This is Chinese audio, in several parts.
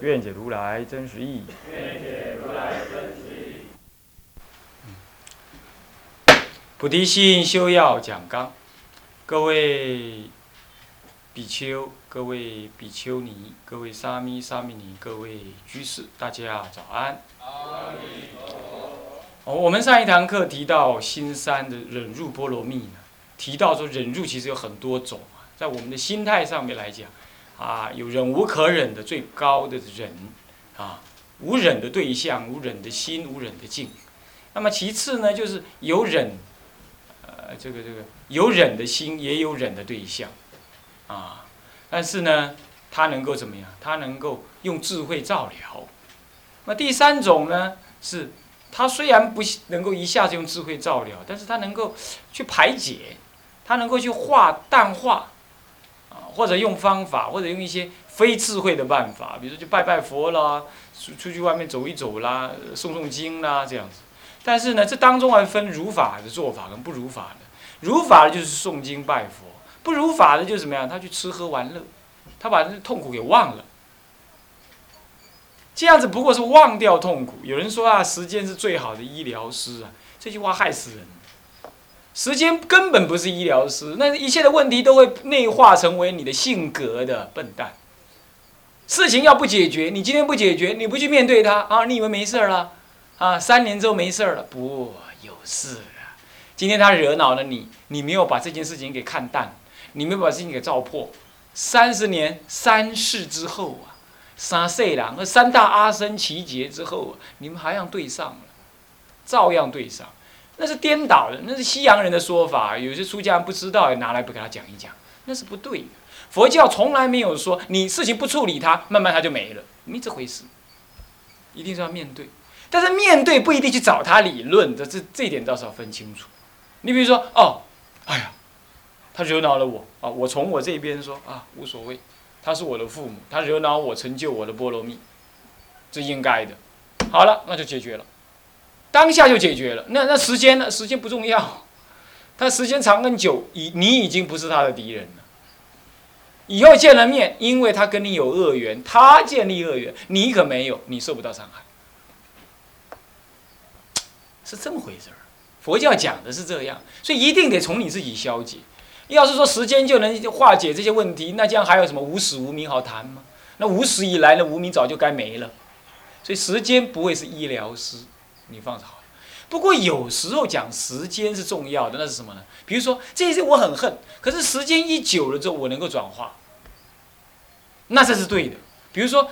愿解如来真实义。菩提心修要讲纲，各位比丘、各位比丘尼、各位沙弥、沙弥尼、各位居士，大家早安。哦，我们上一堂课提到心三的忍辱波罗蜜呢，提到说忍辱其实有很多种，在我们的心态上面来讲。啊，有忍无可忍的最高的忍，啊，无忍的对象，无忍的心，无忍的境。那么其次呢，就是有忍，呃，这个这个有忍的心，也有忍的对象，啊，但是呢，他能够怎么样？他能够用智慧照料。那第三种呢，是他虽然不能够一下子用智慧照料，但是他能够去排解，他能够去化淡化。或者用方法，或者用一些非智慧的办法，比如说去拜拜佛啦，出出去外面走一走啦，诵诵经啦这样子。但是呢，这当中还分如法的做法跟不如法的。如法的就是诵经拜佛，不如法的就是怎么样？他去吃喝玩乐，他把这痛苦给忘了。这样子不过是忘掉痛苦。有人说啊，时间是最好的医疗师啊，这句话害死人。时间根本不是医疗师，那一切的问题都会内化成为你的性格的笨蛋。事情要不解决，你今天不解决，你不去面对它啊，你以为没事了？啊，三年之后没事了？不，有事啊！今天他惹恼了你，你没有把这件事情给看淡，你没有把事情给照破。三十年三世之后啊，三岁了，那三大阿僧奇劫之后啊，你们还要对上了，照样对上。那是颠倒的，那是西洋人的说法。有些出家人不知道，拿来不给他讲一讲，那是不对的。佛教从来没有说你事情不处理它，慢慢它就没了，没这回事。一定是要面对，但是面对不一定去找他理论这，这这点倒是要分清楚。你比如说，哦，哎呀，他惹恼了我啊，我从我这边说啊，无所谓，他是我的父母，他惹恼我，成就我的波罗蜜，这应该的。好了，那就解决了。当下就解决了，那那时间呢？时间不重要，他时间长跟久，已你已经不是他的敌人了。以后见了面，因为他跟你有恶缘，他建立恶缘，你可没有，你受不到伤害，是这么回事儿。佛教讲的是这样，所以一定得从你自己消解。要是说时间就能化解这些问题，那这样还有什么无始无明好谈吗？那无始以来的无明早就该没了。所以时间不会是医疗师。你放着好了，不过有时候讲时间是重要的，那是什么呢？比如说这些我很恨，可是时间一久了之后，我能够转化，那这是对的。比如说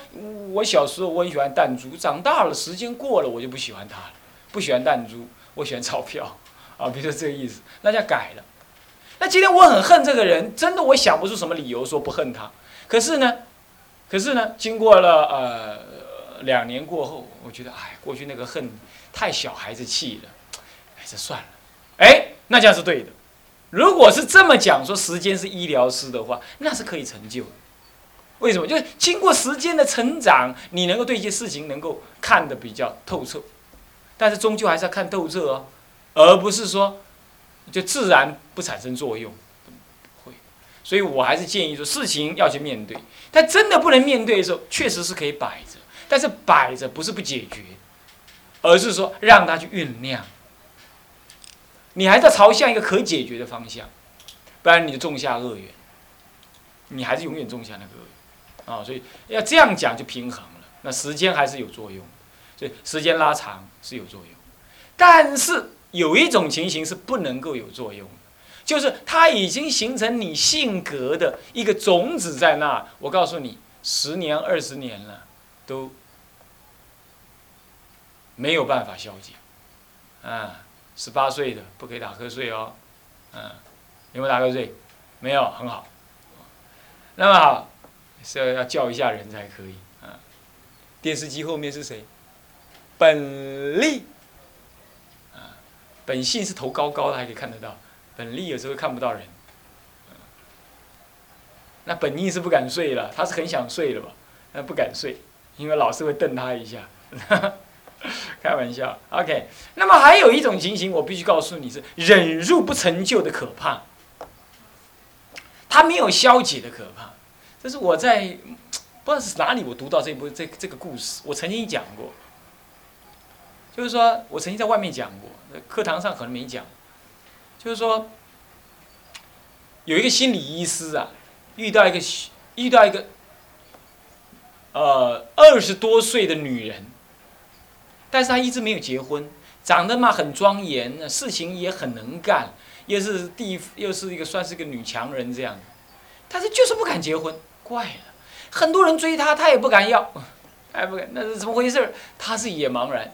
我小时候我很喜欢弹珠，长大了时间过了我就不喜欢它了，不喜欢弹珠，我喜欢钞票 啊。比如说这个意思，那叫改了。那今天我很恨这个人，真的我想不出什么理由说不恨他。可是呢，可是呢，经过了呃两年过后，我觉得哎，过去那个恨。太小孩子气了，哎，这算了，哎，那这样是对的。如果是这么讲，说时间是医疗师的话，那是可以成就。为什么？就是经过时间的成长，你能够对一些事情能够看得比较透彻。但是终究还是要看透彻哦，而不是说就自然不产生作用。所以我还是建议说，事情要去面对。但真的不能面对的时候，确实是可以摆着，但是摆着不是不解决。而是说让他去酝酿，你还在朝向一个可解决的方向，不然你就种下恶缘，你还是永远种下那个恶缘啊！所以要这样讲就平衡了。那时间还是有作用，所以时间拉长是有作用。但是有一种情形是不能够有作用，就是它已经形成你性格的一个种子在那。我告诉你，十年、二十年了，都。没有办法消解，啊，十八岁的不可以打瞌睡哦，嗯，有没有打瞌睡？没有，很好。那么好，是要要叫一下人才可以，啊，电视机后面是谁？本利。啊，本性是头高高的，还可以看得到。本利有时候看不到人。那本意是不敢睡了，他是很想睡了吧？那不敢睡，因为老师会瞪他一下。开玩笑，OK。那么还有一种情形，我必须告诉你是忍辱不成就的可怕。他没有消解的可怕，这是我在不知道是哪里我读到这部这这个故事，我曾经讲过。就是说我曾经在外面讲过，课堂上可能没讲。就是说有一个心理医师啊。遇到一个遇到一个，呃，二十多岁的女人，但是她一直没有结婚，长得嘛很庄严，事情也很能干，又是地又是一个算是个女强人这样，但是就是不敢结婚，怪了，很多人追她，她也不敢要，她也不敢，那是怎么回事？她是也茫然，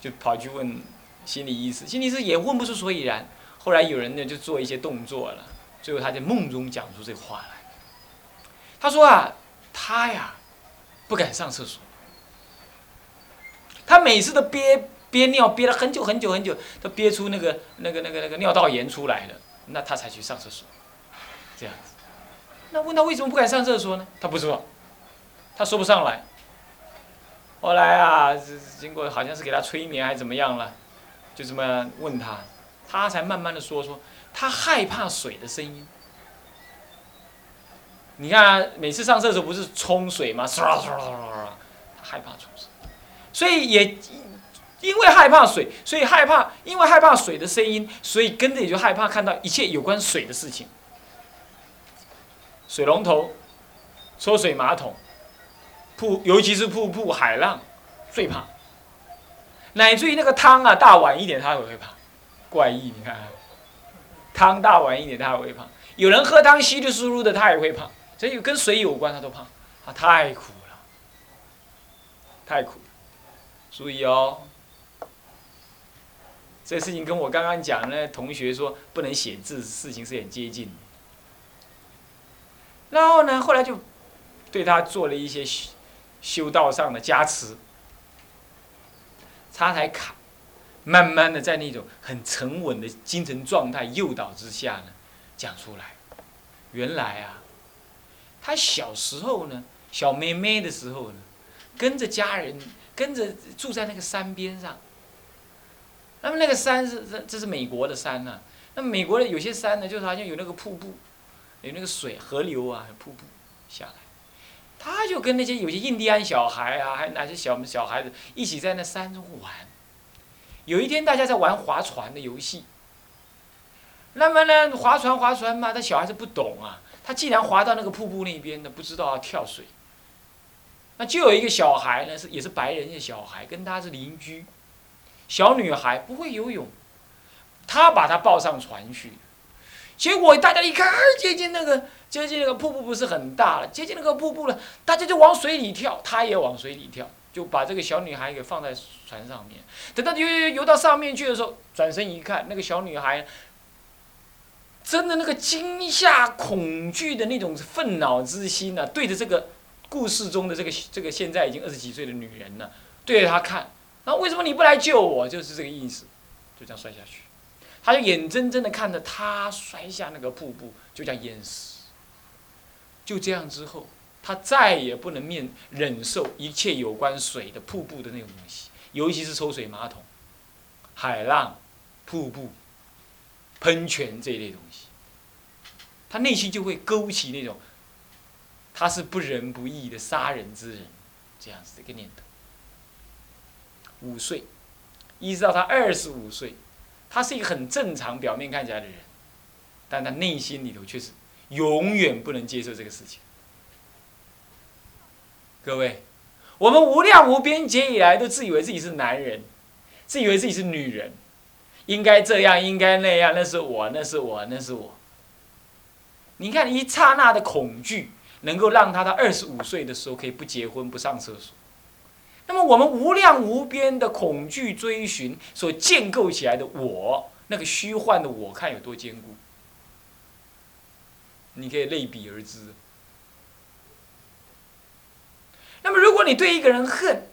就跑去问心理医师，心理医师也问不出所以然，后来有人呢就做一些动作了，最后他在梦中讲出这话来。他说啊，他呀，不敢上厕所。他每次都憋憋尿，憋了很久很久很久，都憋出那个那个那个那个尿道炎出来了，那他才去上厕所。这样子，那问他为什么不敢上厕所呢？他不说，他说不上来。后来啊，经过好像是给他催眠还是怎么样了，就这么问他，他才慢慢的说说，他害怕水的声音。你看，每次上厕所不是冲水吗？唰唰唰唰唰，他害怕冲水，所以也因为害怕水，所以害怕，因为害怕水的声音，所以跟着也就害怕看到一切有关水的事情。水龙头、抽水马桶、瀑，尤其是瀑布、海浪，最怕。乃至于那个汤啊，大碗一点他也会怕，怪异，你看，汤大碗一点他也会怕。有人喝汤稀里疏疏的，他也会怕。这有跟水有关，他都怕，他太苦了，太苦了。注意哦，这事情跟我刚刚讲那同学说不能写字事情是很接近的。然后呢，后来就对他做了一些修修道上的加持，他才卡，慢慢的在那种很沉稳的精神状态诱导之下呢，讲出来，原来啊。他小时候呢，小妹妹的时候呢，跟着家人，跟着住在那个山边上。那么那个山是这这是美国的山呐。那美国的有些山呢，就是好像有那个瀑布，有那个水河流啊，瀑布下来。他就跟那些有些印第安小孩啊，还有哪些小小孩子一起在那山中玩。有一天大家在玩划船的游戏。那么呢，划船划船嘛，他小孩子不懂啊。他既然滑到那个瀑布那边呢，不知道要跳水，那就有一个小孩呢，是也是白人的小孩，跟他是邻居，小女孩不会游泳，他把她抱上船去，结果大家一看，接近那个接近那个瀑布不是很大了，接近那个瀑布了，大家就往水里跳，他也往水里跳，就把这个小女孩给放在船上面，等到游游游到上面去的时候，转身一看，那个小女孩。真的那个惊吓、恐惧的那种愤恼之心呢，对着这个故事中的这个这个现在已经二十几岁的女人呢，对着她看，那为什么你不来救我？就是这个意思，就这样摔下去，他就眼睁睁的看着他摔下那个瀑布，就这样淹死。就这样之后，他再也不能面忍受一切有关水的瀑布的那种东西，尤其是抽水马桶、海浪、瀑布。喷泉这一类东西，他内心就会勾起那种，他是不仁不义的杀人之人，这样子的一个念头。五岁，一直到他二十五岁，他是一个很正常，表面看起来的人，但他内心里头却是永远不能接受这个事情。各位，我们无量无边劫以来都自以为自己是男人，自以为自己是女人。应该这样，应该那样，那是我，那是我，那是我。你看，一刹那的恐惧，能够让他到二十五岁的时候可以不结婚、不上厕所。那么，我们无量无边的恐惧追寻所建构起来的我，那个虚幻的我，看有多坚固。你可以类比而知。那么，如果你对一个人恨，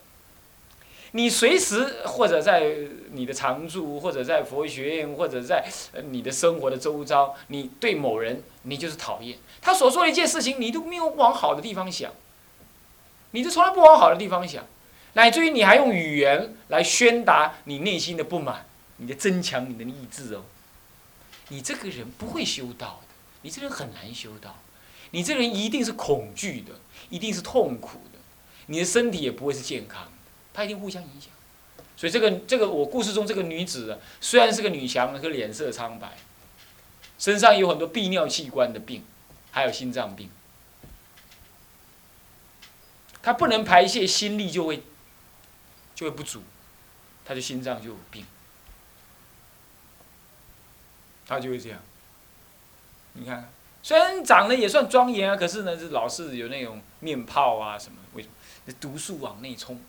你随时或者在你的常住，或者在佛学院，或者在你的生活的周遭，你对某人你就是讨厌，他所做的一件事情，你都没有往好的地方想，你就从来不往好的地方想，乃至于你还用语言来宣达你内心的不满，你的增强你的意志哦，你这个人不会修道的，你这人很难修道，你这人一定是恐惧的，一定是痛苦的，你的身体也不会是健康。他一定互相影响，所以这个这个我故事中这个女子虽然是个女强人，可脸色苍白，身上有很多泌尿器官的病，还有心脏病，她不能排泄，心力就会就会不足，她的心脏就有病，她就会这样。你看，虽然长得也算庄严啊，可是呢，是老是有那种面泡啊什么？为什么？毒素往内冲。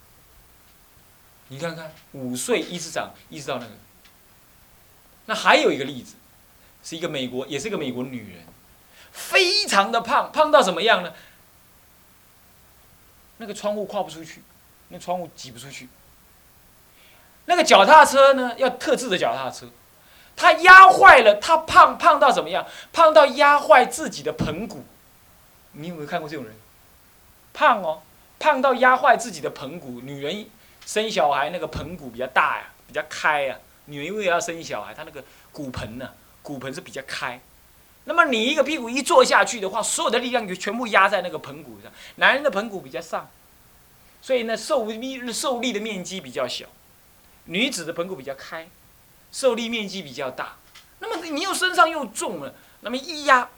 你看看，五岁一直长，一直到那个。那还有一个例子，是一个美国，也是一个美国女人，非常的胖，胖到什么样呢？那个窗户跨不出去，那窗户挤不出去。那个脚踏车呢，要特制的脚踏车，她压坏了，她胖胖到怎么样？胖到压坏自己的盆骨。你有没有看过这种人？胖哦，胖到压坏自己的盆骨，女人。生小孩那个盆骨比较大呀，比较开呀。女人因为要生小孩，她那个骨盆呢，骨盆是比较开。那么你一个屁股一坐下去的话，所有的力量就全部压在那个盆骨上。男人的盆骨比较上，所以呢受力受力的面积比较小。女子的盆骨比较开，受力面积比较大。那么你又身上又重了，那么一压，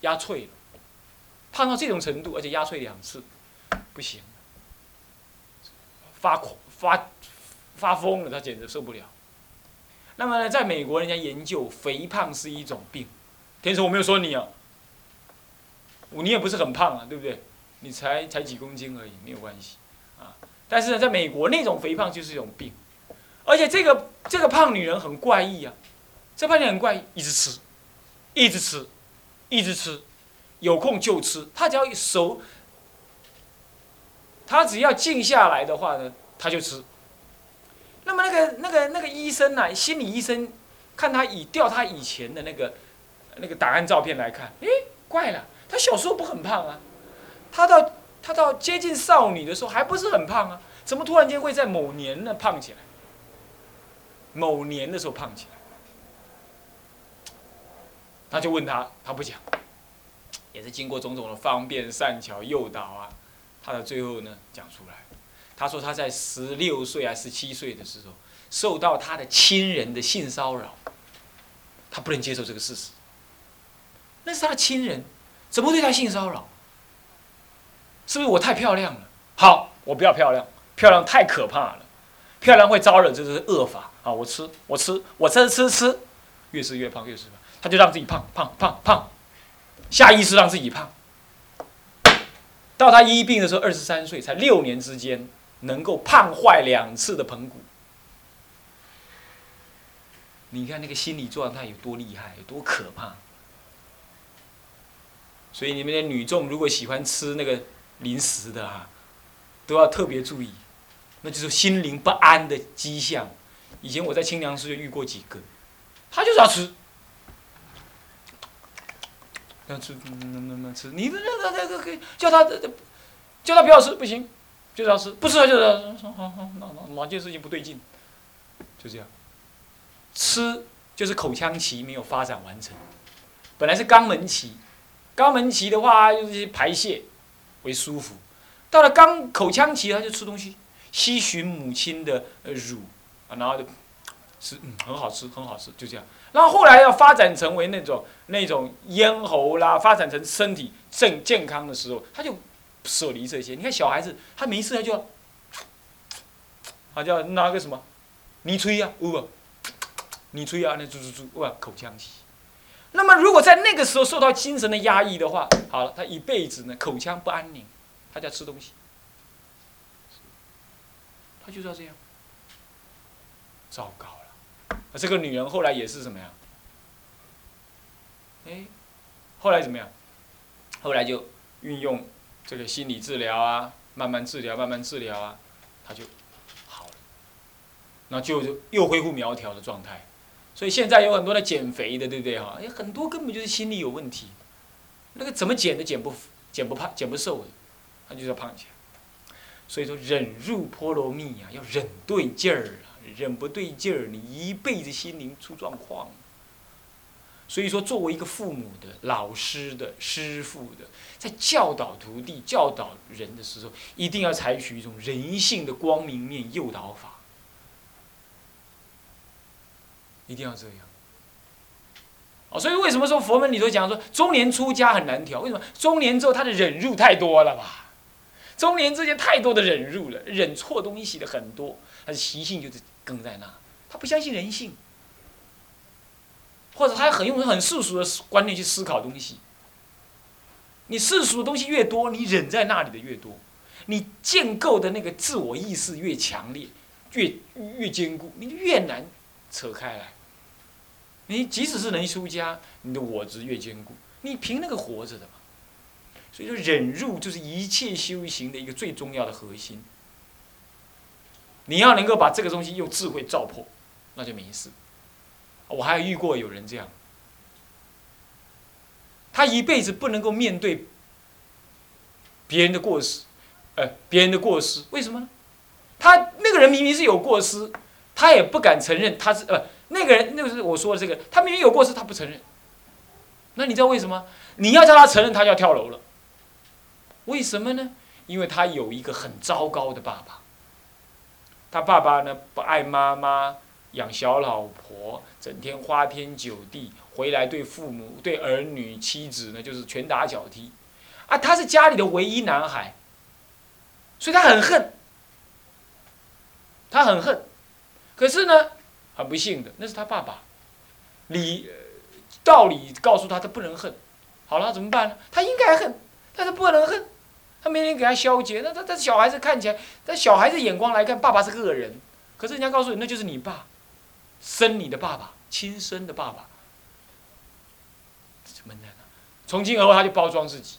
压脆了。胖到这种程度，而且压脆两次，不行。发狂发发疯了，他简直受不了。那么呢，在美国，人家研究肥胖是一种病。天使，我没有说你啊，你也不是很胖啊，对不对？你才才几公斤而已，没有关系啊。但是呢，在美国，那种肥胖就是一种病，而且这个这个胖女人很怪异啊，这胖女人很怪异，一直吃，一直吃，一直吃，有空就吃，她只要一熟。他只要静下来的话呢，他就吃。那么那个那个那个医生呢，心理医生，看他以调他以前的那个那个档案照片来看，诶，怪了，他小时候不很胖啊，他到他到接近少女的时候还不是很胖啊，怎么突然间会在某年呢胖起来？某年的时候胖起来，他就问他，他不讲，也是经过种种的方便善巧诱导啊。他的最后呢讲出来，他说他在十六岁还是十七岁的时候，受到他的亲人的性骚扰，他不能接受这个事实。那是他的亲人，怎么对他性骚扰？是不是我太漂亮了？好，我不要漂亮，漂亮太可怕了，漂亮会招惹这是恶法啊！我吃，我吃，我吃吃吃，越吃越胖，越吃胖，他就让自己胖胖胖胖，下意识让自己胖。到他医病的时候，二十三岁，才六年之间，能够胖坏两次的盆骨。你看那个心理状态有多厉害，有多可怕。所以你们的女众如果喜欢吃那个零食的啊，都要特别注意，那就是心灵不安的迹象。以前我在清凉寺就遇过几个，他就是要吃。要吃，那那那吃？你这这这这可以叫他叫他不要吃，不行，就是要吃，不吃就是说好好，哪哪哪件事情不对劲，就这样。吃就是口腔期没有发展完成，本来是肛门期，肛门期的话就是排泄为舒服，到了肛口腔期他就吃东西，吸吮母亲的乳，啊，然后就吃，嗯，很好吃，很好吃，就这样。然后后来要发展成为那种那种咽喉啦，发展成身体正健康的时候，他就舍离这些。你看小孩子，他没事他就，他就要拿个什么，你吹呀，呜，你吹呀，那猪猪猪，哇，口腔期。那么如果在那个时候受到精神的压抑的话，好了，他一辈子呢口腔不安宁，他就要吃东西，他就是要这样，糟糕了。这个女人后来也是什么呀？哎，后来怎么样？后来就运用这个心理治疗啊，慢慢治疗，慢慢治疗啊，他就好了，那就又恢复苗条的状态。所以现在有很多的减肥的，对不对哈？哎，很多根本就是心理有问题，那个怎么减都减不减不胖、减不瘦的，他就是要胖起来。所以说，忍入波罗蜜啊，要忍对劲儿啊，忍不对劲儿，你一辈子心灵出状况。所以说，作为一个父母的、老师的、师傅的，在教导徒弟、教导人的时候，一定要采取一种人性的光明面诱导法，一定要这样。哦，所以为什么说佛门里头讲说中年出家很难调？为什么中年之后他的忍辱太多了吧？中年之间太多的忍辱了，忍错东西的很多，他的习性就是梗在那，他不相信人性。或者他很用很世俗的观念去思考东西。你世俗的东西越多，你忍在那里的越多，你建构的那个自我意识越强烈，越越坚固，你越难扯开来。你即使是能出家，你的我执越坚固，你凭那个活着的嘛。所以说，忍辱就是一切修行的一个最重要的核心。你要能够把这个东西用智慧照破，那就没事。我还遇过有人这样，他一辈子不能够面对别人的过失，呃，别人的过失，为什么呢？他那个人明明是有过失，他也不敢承认他是呃，那个人那个是我说的这个，他明明有过失，他不承认。那你知道为什么？你要叫他承认，他就要跳楼了。为什么呢？因为他有一个很糟糕的爸爸，他爸爸呢不爱妈妈。养小老婆，整天花天酒地，回来对父母、对儿女、妻子呢，就是拳打脚踢，啊，他是家里的唯一男孩，所以他很恨，他很恨，可是呢，很不幸的，那是他爸爸，理道理告诉他，他不能恨，好了，怎么办呢？他应该恨，但是不能恨，他没人给他消解，那他他小孩子看起来，在小孩子眼光来看，爸爸是恶人，可是人家告诉你，那就是你爸。生你的爸爸，亲生的爸爸，怎么呢？从今而后，他就包装自己，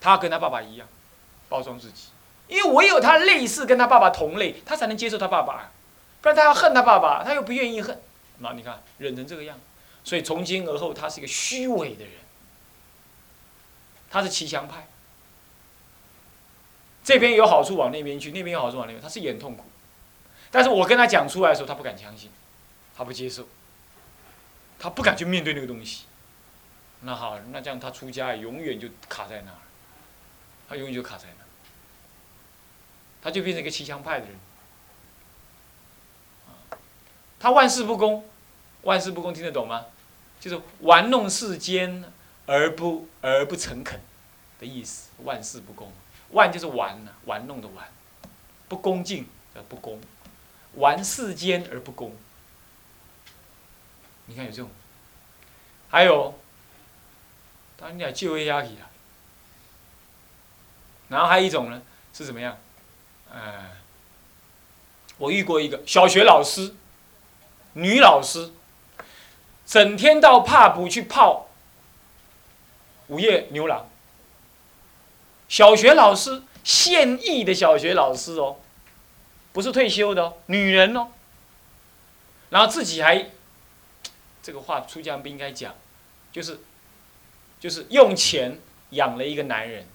他跟他爸爸一样，包装自己，因为唯有他类似跟他爸爸同类，他才能接受他爸爸，不然他要恨他爸爸，他又不愿意恨，那你看忍成这个样，所以从今而后，他是一个虚伪的人，他是骑墙派，这边有好处往那边去，那边有好处往那边，他是也很痛苦。但是我跟他讲出来的时候，他不敢相信，他不接受，他不敢去面对那个东西。那好，那这样他出家永远就卡在那儿，他永远就卡在那儿，他就变成一个骑墙派的人。他万事不公，万事不公听得懂吗？就是玩弄世间而不而不诚恳的意思。万事不公，万就是玩呢，玩弄的玩，不恭敬叫不公。玩世间而不公，你看有这种，还有，当然你要就位压力了。然后还有一种呢，是怎么样？呃，我遇过一个小学老师，女老师，整天到帕布去泡午夜牛郎。小学老师，现役的小学老师哦。不是退休的哦，女人哦。然后自己还，这个话出家不应该讲，就是，就是用钱养了一个男人。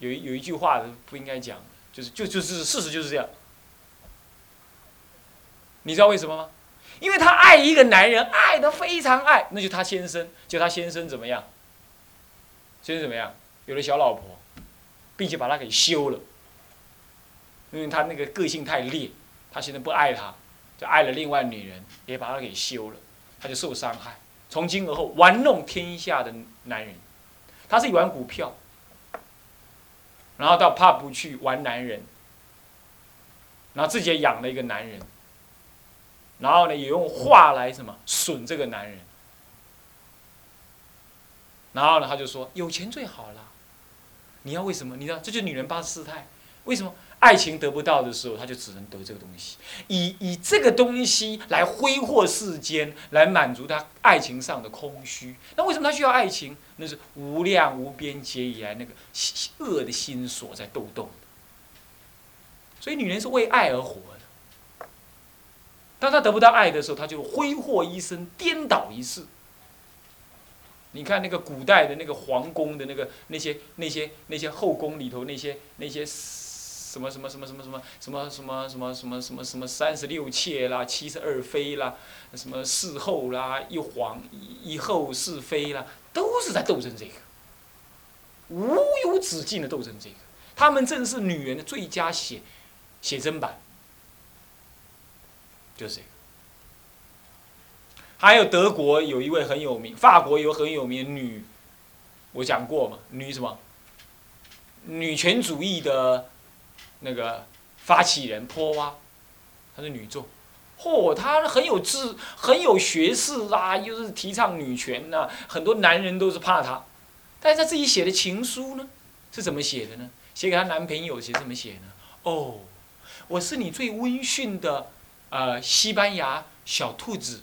有有一句话不应该讲，就是就就是事实就是这样。你知道为什么吗？因为他爱一个男人，爱的非常爱，那就他先生，就他先生怎么样？先生怎么样？有了小老婆，并且把他给休了。因为他那个个性太烈，他现在不爱他，就爱了另外女人，也把他给休了，他就受伤害。从今而后玩弄天下的男人，他是玩股票，然后到怕不去玩男人，然后自己也养了一个男人，然后呢也用话来什么损这个男人，然后呢他就说有钱最好了，你要为什么？你知道这就是女人八十四态。为什么？爱情得不到的时候，他就只能得这个东西，以以这个东西来挥霍世间，来满足他爱情上的空虚。那为什么他需要爱情？那是无量无边劫以来那个恶的心所在斗动。所以女人是为爱而活的。当她得不到爱的时候，她就挥霍一生，颠倒一世。你看那个古代的那个皇宫的那个那些那些那些后宫里头那些那些。什么什么什么什么什么什么什么什么什么什么什么三十六妾啦，七十二妃啦，什么四后啦，一皇一后是妃啦，都是在斗争这个，无有止境的斗争这个。他们正是女人的最佳写写真版，就是这个。还有德国有一位很有名，法国有很有名女，我讲过嘛，女什么？女权主义的。那个发起人坡哇，她是女众，嚯，她很有智，很有学识啦，又是提倡女权呐，很多男人都是怕她。但是她自己写的情书呢，是怎么写的呢？写给她男朋友，写怎么写呢？哦，我是你最温驯的，呃，西班牙小兔子，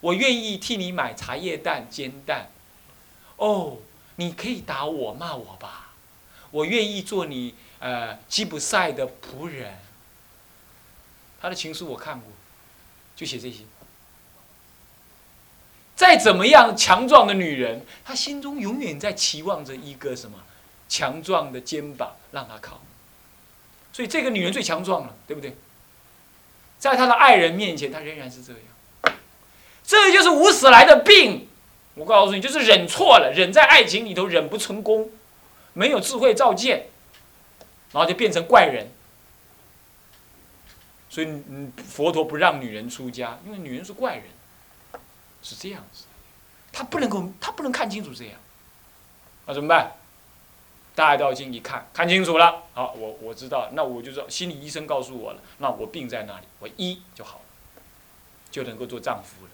我愿意替你买茶叶蛋、煎蛋。哦，你可以打我、骂我吧，我愿意做你。呃，吉普赛的仆人，他的情书我看过，就写这些。再怎么样强壮的女人，她心中永远在期望着一个什么强壮的肩膀让她靠。所以这个女人最强壮了，对不对？在她的爱人面前，她仍然是这样。这就是无始来的病。我告诉你，就是忍错了，忍在爱情里头忍不成功，没有智慧照见。然后就变成怪人，所以嗯，佛陀不让女人出家，因为女人是怪人，是这样子，他不能够，他不能看清楚这样，那怎么办？大道经一看，看清楚了，好，我我知道，那我就知道，心理医生告诉我了，那我病在那里，我医就好了，就能够做丈夫了。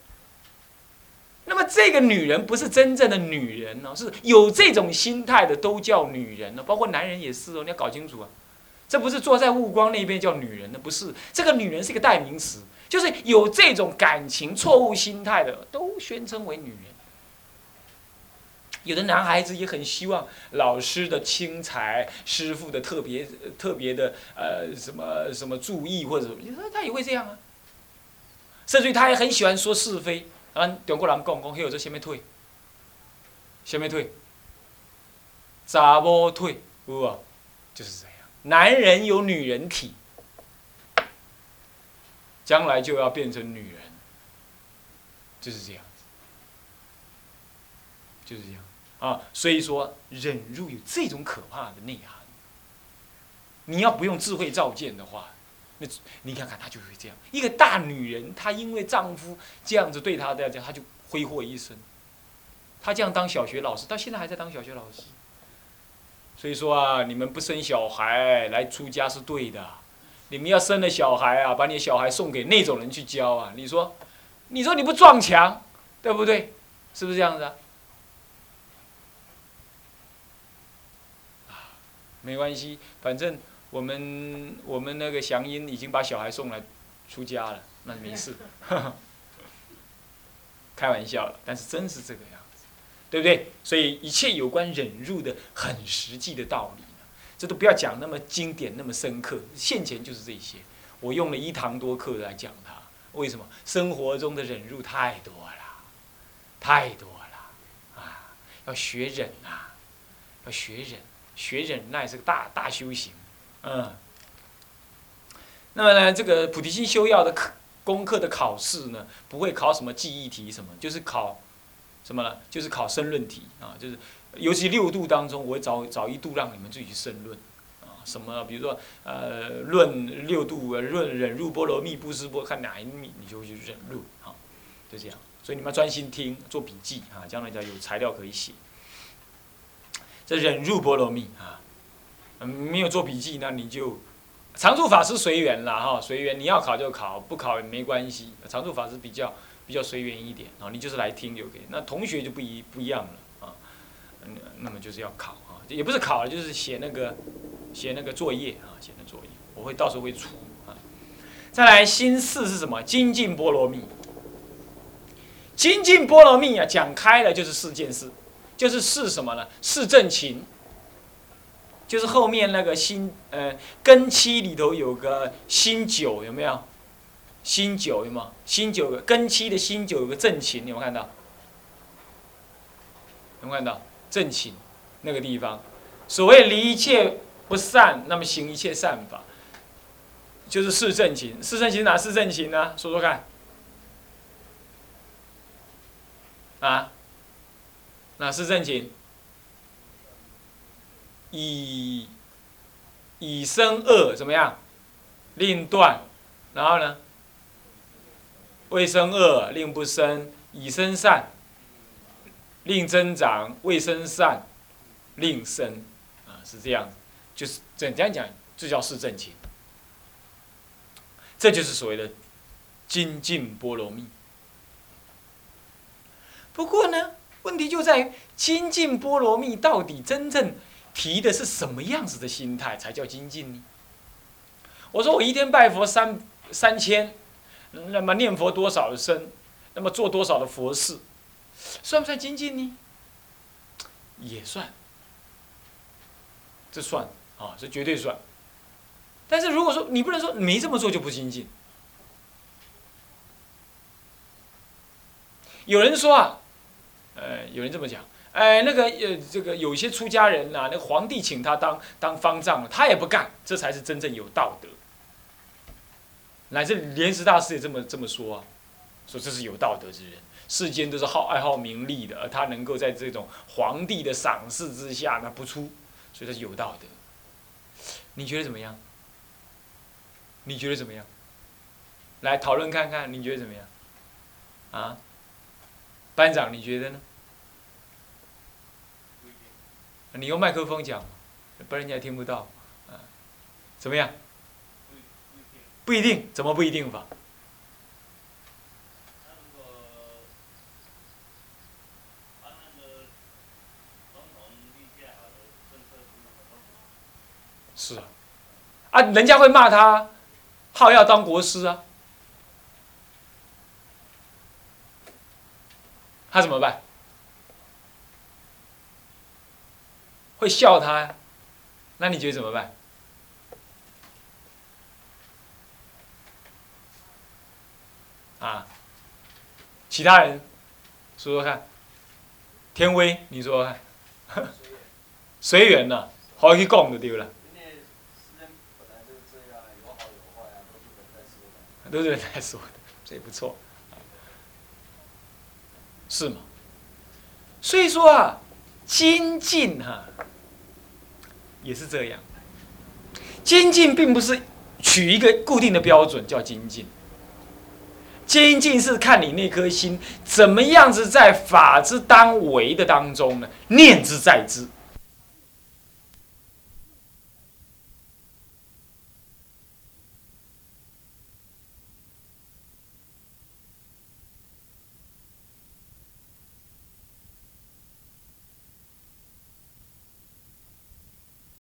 那么这个女人不是真正的女人哦，是有这种心态的都叫女人呢，包括男人也是哦，你要搞清楚啊，这不是坐在悟光那边叫女人的，不是，这个女人是一个代名词，就是有这种感情错误心态的都宣称为女人。有的男孩子也很希望老师的钦才，师傅的特别特别的呃什么什么注意或者，你说他也会这样啊，甚至于他也很喜欢说是非。咱中国人讲讲，迄个做虾米腿？虾米腿？查某腿，有无？就是这样。男人有女人体，将来就要变成女人，就是这样子，就是这样啊。所以说，忍辱有这种可怕的内涵。你要不用智慧照见的话。你看看，她就会这样，一个大女人，她因为丈夫这样子对她的这样，她就挥霍一生。她这样当小学老师，到现在还在当小学老师。所以说啊，你们不生小孩来出家是对的，你们要生了小孩啊，把你的小孩送给那种人去教啊。你说，你说你不撞墙，对不对？是不是这样子啊？啊，没关系，反正。我们我们那个祥音已经把小孩送来出家了，那没事，开玩笑了，但是真是这个样子，对不对？所以一切有关忍辱的很实际的道理这都不要讲那么经典那么深刻，现前就是这些。我用了一堂多课来讲它，为什么？生活中的忍辱太多了，太多了，啊，要学忍啊，要学忍，学忍耐是个大大修行。嗯，那么呢，这个菩提心修要的课功课的考试呢，不会考什么记忆题什么，就是考什么呢？就是考申论题啊，就是尤其六度当中，我会找找一度让你们自己去申论啊，什么比如说呃论六度论忍辱波罗蜜不思波，看哪一密你就去忍辱啊，就这样，所以你们要专心听做笔记啊，将来才有材料可以写。这忍辱波罗蜜啊。嗯没有做笔记，那你就常住法师随缘啦哈，随缘你要考就考，不考也没关系。常住法师比较比较随缘一点啊，你就是来听就可以。那同学就不一不一样了啊，那么就是要考啊，也不是考，就是写那个写那个作业啊，写那作业，我会到时候会出啊。再来心四是什么？精进波罗蜜。精进波罗蜜啊，讲开了就是四件事，就是四什么呢？四正勤。就是后面那个新呃根七里头有个新九有没有？新九有吗？新九个根七的新九有个正勤，有没有看到？有没有看到正勤那个地方？所谓离一切不善，那么行一切善法，就是四正勤。四正勤哪四正勤呢？说说看。啊？哪四正勤？以以生恶怎么样？令断，然后呢？未生恶，令不生；以生善，令增长；未生善，令生。啊，是这样，就是怎样讲？这叫四正勤。这就是所谓的精进波罗蜜。不过呢，问题就在于精进波罗蜜到底真正提的是什么样子的心态才叫精进呢？我说我一天拜佛三三千。那么念佛多少声，那么做多少的佛事，算不算精进呢？也算，这算啊，这绝对算。但是如果说你不能说没这么做就不精进，有人说啊，呃，有人这么讲，哎，那个呃，这个有些出家人呐，那皇帝请他当当方丈，他也不干，这才是真正有道德。乃至莲池大师也这么这么说啊，说这是有道德之人，世间都是好爱好名利的，而他能够在这种皇帝的赏识之下，那不出，所以他是有道德。你觉得怎么样？你觉得怎么样？来讨论看看，你觉得怎么样？啊？班长，你觉得呢？你用麦克风讲，不然人家听不到。啊？怎么样？不一定，怎么不一定法？是啊，啊，人家会骂他，好要当国师啊，他怎么办？会笑他呀？那你觉得怎么办？啊，其他人说说看，天威，你说说看，随缘呐，好去讲就对了。都是人在说的，这也不错，是吗？所以说啊，精进哈，也是这样。精进并不是取一个固定的标准叫精进。精进是看你那颗心怎么样子在法之当为的当中呢？念之在之，